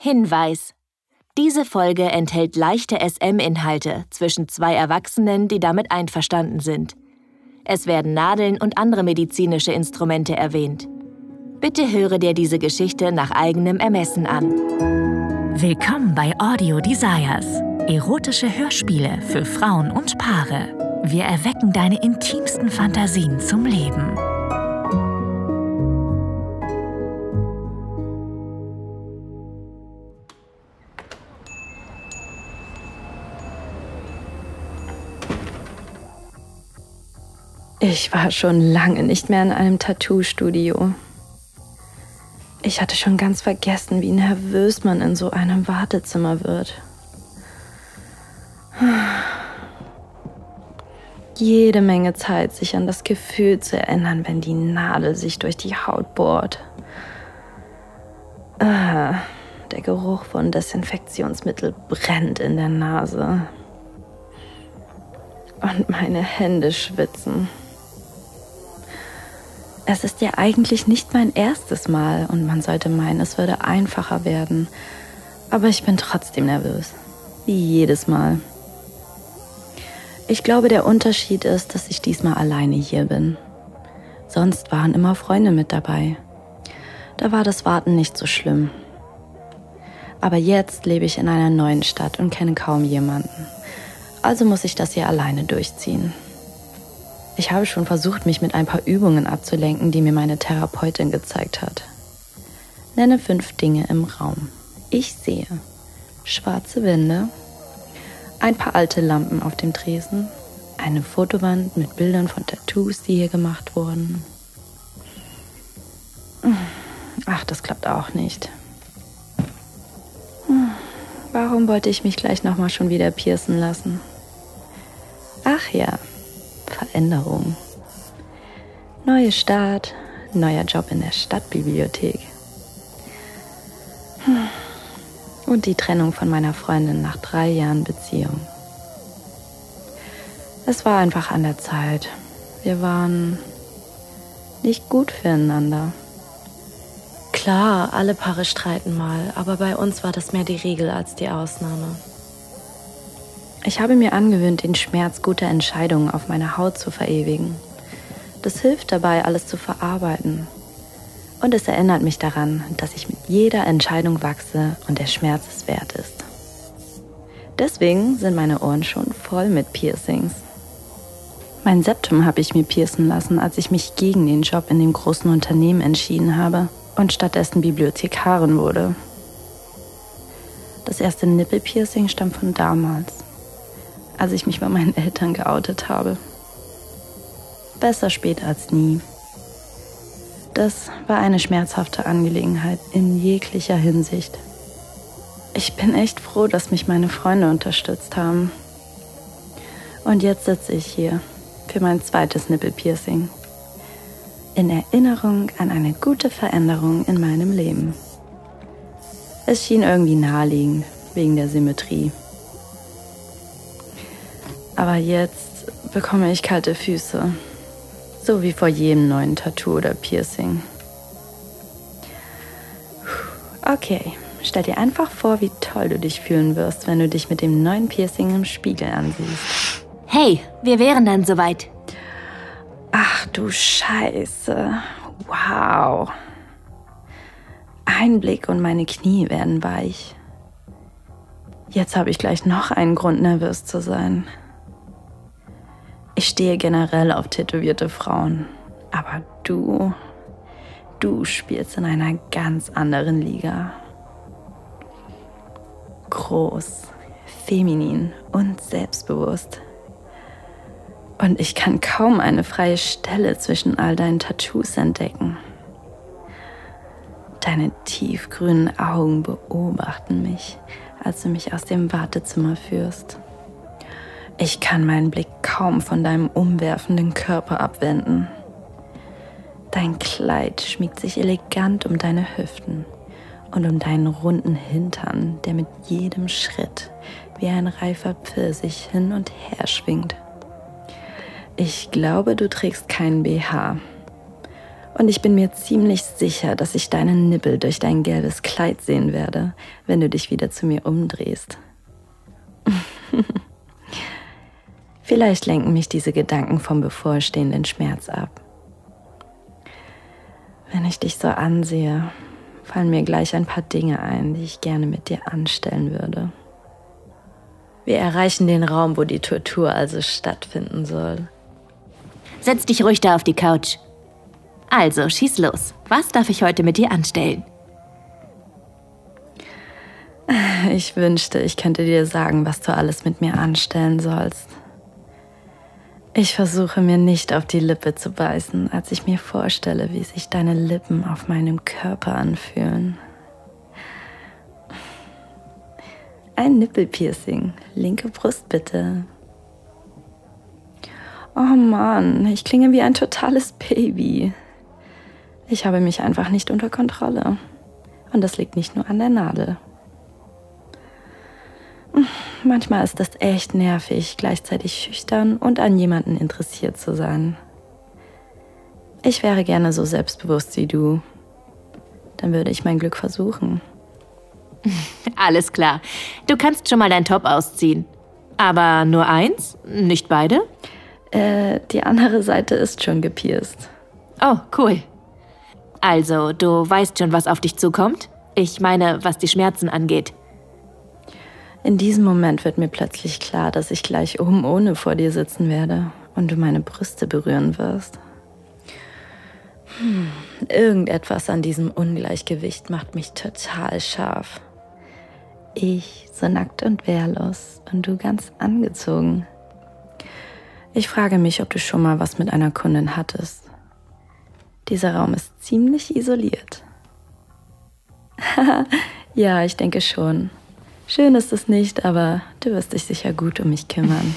Hinweis. Diese Folge enthält leichte SM-Inhalte zwischen zwei Erwachsenen, die damit einverstanden sind. Es werden Nadeln und andere medizinische Instrumente erwähnt. Bitte höre dir diese Geschichte nach eigenem Ermessen an. Willkommen bei Audio Desires. Erotische Hörspiele für Frauen und Paare. Wir erwecken deine intimsten Fantasien zum Leben. Ich war schon lange nicht mehr in einem Tattoo-Studio. Ich hatte schon ganz vergessen, wie nervös man in so einem Wartezimmer wird. Jede Menge Zeit, sich an das Gefühl zu erinnern, wenn die Nadel sich durch die Haut bohrt. Ah, der Geruch von Desinfektionsmittel brennt in der Nase. Und meine Hände schwitzen. Es ist ja eigentlich nicht mein erstes Mal und man sollte meinen, es würde einfacher werden. Aber ich bin trotzdem nervös. Wie jedes Mal. Ich glaube, der Unterschied ist, dass ich diesmal alleine hier bin. Sonst waren immer Freunde mit dabei. Da war das Warten nicht so schlimm. Aber jetzt lebe ich in einer neuen Stadt und kenne kaum jemanden. Also muss ich das hier alleine durchziehen. Ich habe schon versucht, mich mit ein paar Übungen abzulenken, die mir meine Therapeutin gezeigt hat. Nenne fünf Dinge im Raum. Ich sehe schwarze Wände, ein paar alte Lampen auf dem Tresen, eine Fotowand mit Bildern von Tattoos, die hier gemacht wurden. Ach, das klappt auch nicht. Warum wollte ich mich gleich nochmal schon wieder piercen lassen? Ach ja, Veränderung. Neue Start, neuer Job in der Stadtbibliothek. Hm. Und die Trennung von meiner Freundin nach drei Jahren Beziehung. Es war einfach an der Zeit. Wir waren nicht gut füreinander. Klar, alle Paare streiten mal, aber bei uns war das mehr die Regel als die Ausnahme. Ich habe mir angewöhnt, den Schmerz guter Entscheidungen auf meiner Haut zu verewigen. Das hilft dabei, alles zu verarbeiten. Und es erinnert mich daran, dass ich mit jeder Entscheidung wachse und der Schmerz es wert ist. Deswegen sind meine Ohren schon voll mit Piercings. Mein Septum habe ich mir piercen lassen, als ich mich gegen den Job in dem großen Unternehmen entschieden habe und stattdessen Bibliothekarin wurde. Das erste Nippelpiercing stammt von damals als ich mich bei meinen Eltern geoutet habe. Besser spät als nie. Das war eine schmerzhafte Angelegenheit in jeglicher Hinsicht. Ich bin echt froh, dass mich meine Freunde unterstützt haben. Und jetzt sitze ich hier für mein zweites Nippelpiercing. In Erinnerung an eine gute Veränderung in meinem Leben. Es schien irgendwie naheliegend wegen der Symmetrie. Aber jetzt bekomme ich kalte Füße. So wie vor jedem neuen Tattoo oder Piercing. Okay, stell dir einfach vor, wie toll du dich fühlen wirst, wenn du dich mit dem neuen Piercing im Spiegel ansiehst. Hey, wir wären dann soweit. Ach du Scheiße. Wow. Ein Blick und meine Knie werden weich. Jetzt habe ich gleich noch einen Grund, nervös zu sein. Ich stehe generell auf tätowierte Frauen. Aber du, du spielst in einer ganz anderen Liga. Groß, feminin und selbstbewusst. Und ich kann kaum eine freie Stelle zwischen all deinen Tattoos entdecken. Deine tiefgrünen Augen beobachten mich, als du mich aus dem Wartezimmer führst. Ich kann meinen Blick kaum von deinem umwerfenden Körper abwenden. Dein Kleid schmiegt sich elegant um deine Hüften und um deinen runden Hintern, der mit jedem Schritt wie ein reifer Pfirsich hin und her schwingt. Ich glaube, du trägst keinen BH. Und ich bin mir ziemlich sicher, dass ich deinen Nippel durch dein gelbes Kleid sehen werde, wenn du dich wieder zu mir umdrehst. Vielleicht lenken mich diese Gedanken vom bevorstehenden Schmerz ab. Wenn ich dich so ansehe, fallen mir gleich ein paar Dinge ein, die ich gerne mit dir anstellen würde. Wir erreichen den Raum, wo die Tortur also stattfinden soll. Setz dich ruhig da auf die Couch. Also, schieß los. Was darf ich heute mit dir anstellen? Ich wünschte, ich könnte dir sagen, was du alles mit mir anstellen sollst. Ich versuche mir nicht auf die Lippe zu beißen, als ich mir vorstelle, wie sich deine Lippen auf meinem Körper anfühlen. Ein Nippelpiercing, linke Brust bitte. Oh Mann, ich klinge wie ein totales Baby. Ich habe mich einfach nicht unter Kontrolle. Und das liegt nicht nur an der Nadel. Manchmal ist das echt nervig, gleichzeitig schüchtern und an jemanden interessiert zu sein. Ich wäre gerne so selbstbewusst wie du. Dann würde ich mein Glück versuchen. Alles klar. Du kannst schon mal dein Top ausziehen. Aber nur eins? Nicht beide? Äh, die andere Seite ist schon gepierst. Oh, cool. Also, du weißt schon, was auf dich zukommt? Ich meine, was die Schmerzen angeht. In diesem Moment wird mir plötzlich klar, dass ich gleich oben ohne vor dir sitzen werde und du meine Brüste berühren wirst. Hm, irgendetwas an diesem Ungleichgewicht macht mich total scharf. Ich so nackt und wehrlos und du ganz angezogen. Ich frage mich, ob du schon mal was mit einer Kundin hattest. Dieser Raum ist ziemlich isoliert. ja, ich denke schon. Schön ist es nicht, aber du wirst dich sicher gut um mich kümmern.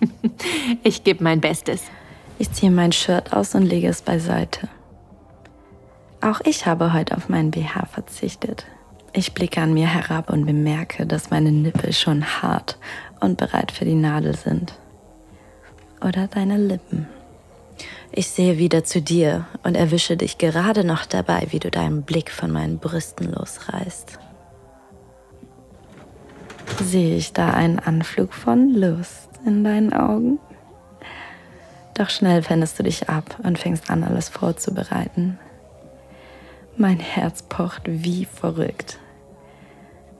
ich gebe mein Bestes. Ich ziehe mein Shirt aus und lege es beiseite. Auch ich habe heute auf meinen BH verzichtet. Ich blicke an mir herab und bemerke, dass meine Nippel schon hart und bereit für die Nadel sind. Oder deine Lippen. Ich sehe wieder zu dir und erwische dich gerade noch dabei, wie du deinen Blick von meinen Brüsten losreißt sehe ich da einen Anflug von Lust in deinen Augen. Doch schnell wendest du dich ab und fängst an, alles vorzubereiten. Mein Herz pocht wie verrückt.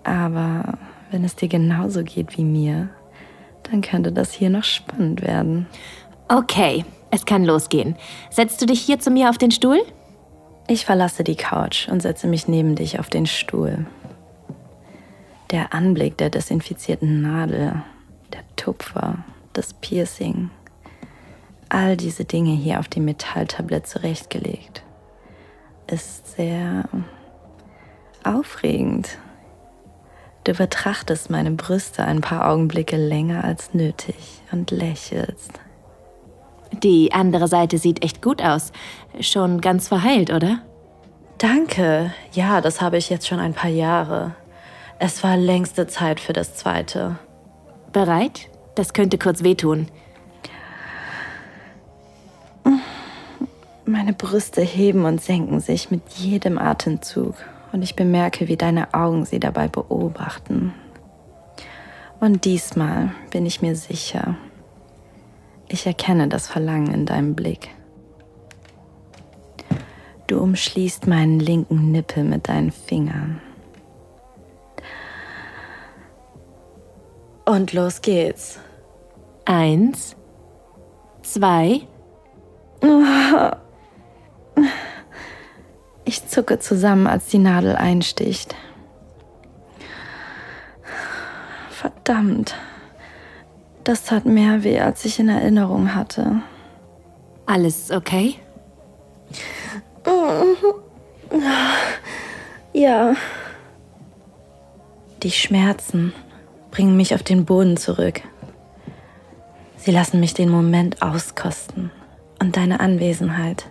Aber wenn es dir genauso geht wie mir, dann könnte das hier noch spannend werden. Okay, es kann losgehen. Setzt du dich hier zu mir auf den Stuhl? Ich verlasse die Couch und setze mich neben dich auf den Stuhl. Der Anblick der desinfizierten Nadel, der Tupfer, das Piercing, all diese Dinge hier auf dem Metalltablett zurechtgelegt, ist sehr aufregend. Du betrachtest meine Brüste ein paar Augenblicke länger als nötig und lächelst. Die andere Seite sieht echt gut aus. Schon ganz verheilt, oder? Danke. Ja, das habe ich jetzt schon ein paar Jahre. Es war längste Zeit für das zweite. Bereit? Das könnte kurz wehtun. Meine Brüste heben und senken sich mit jedem Atemzug und ich bemerke, wie deine Augen sie dabei beobachten. Und diesmal bin ich mir sicher, ich erkenne das Verlangen in deinem Blick. Du umschließt meinen linken Nippel mit deinen Fingern. Und los geht's. Eins, zwei. Ich zucke zusammen, als die Nadel einsticht. Verdammt. Das tat mehr weh, als ich in Erinnerung hatte. Alles okay? Ja. Die Schmerzen bringen mich auf den Boden zurück. Sie lassen mich den Moment auskosten und deine Anwesenheit.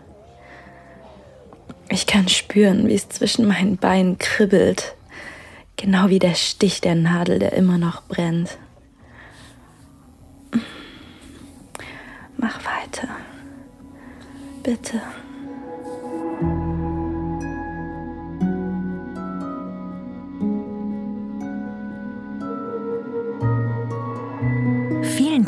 Ich kann spüren, wie es zwischen meinen Beinen kribbelt, genau wie der Stich der Nadel, der immer noch brennt. Mach weiter. Bitte.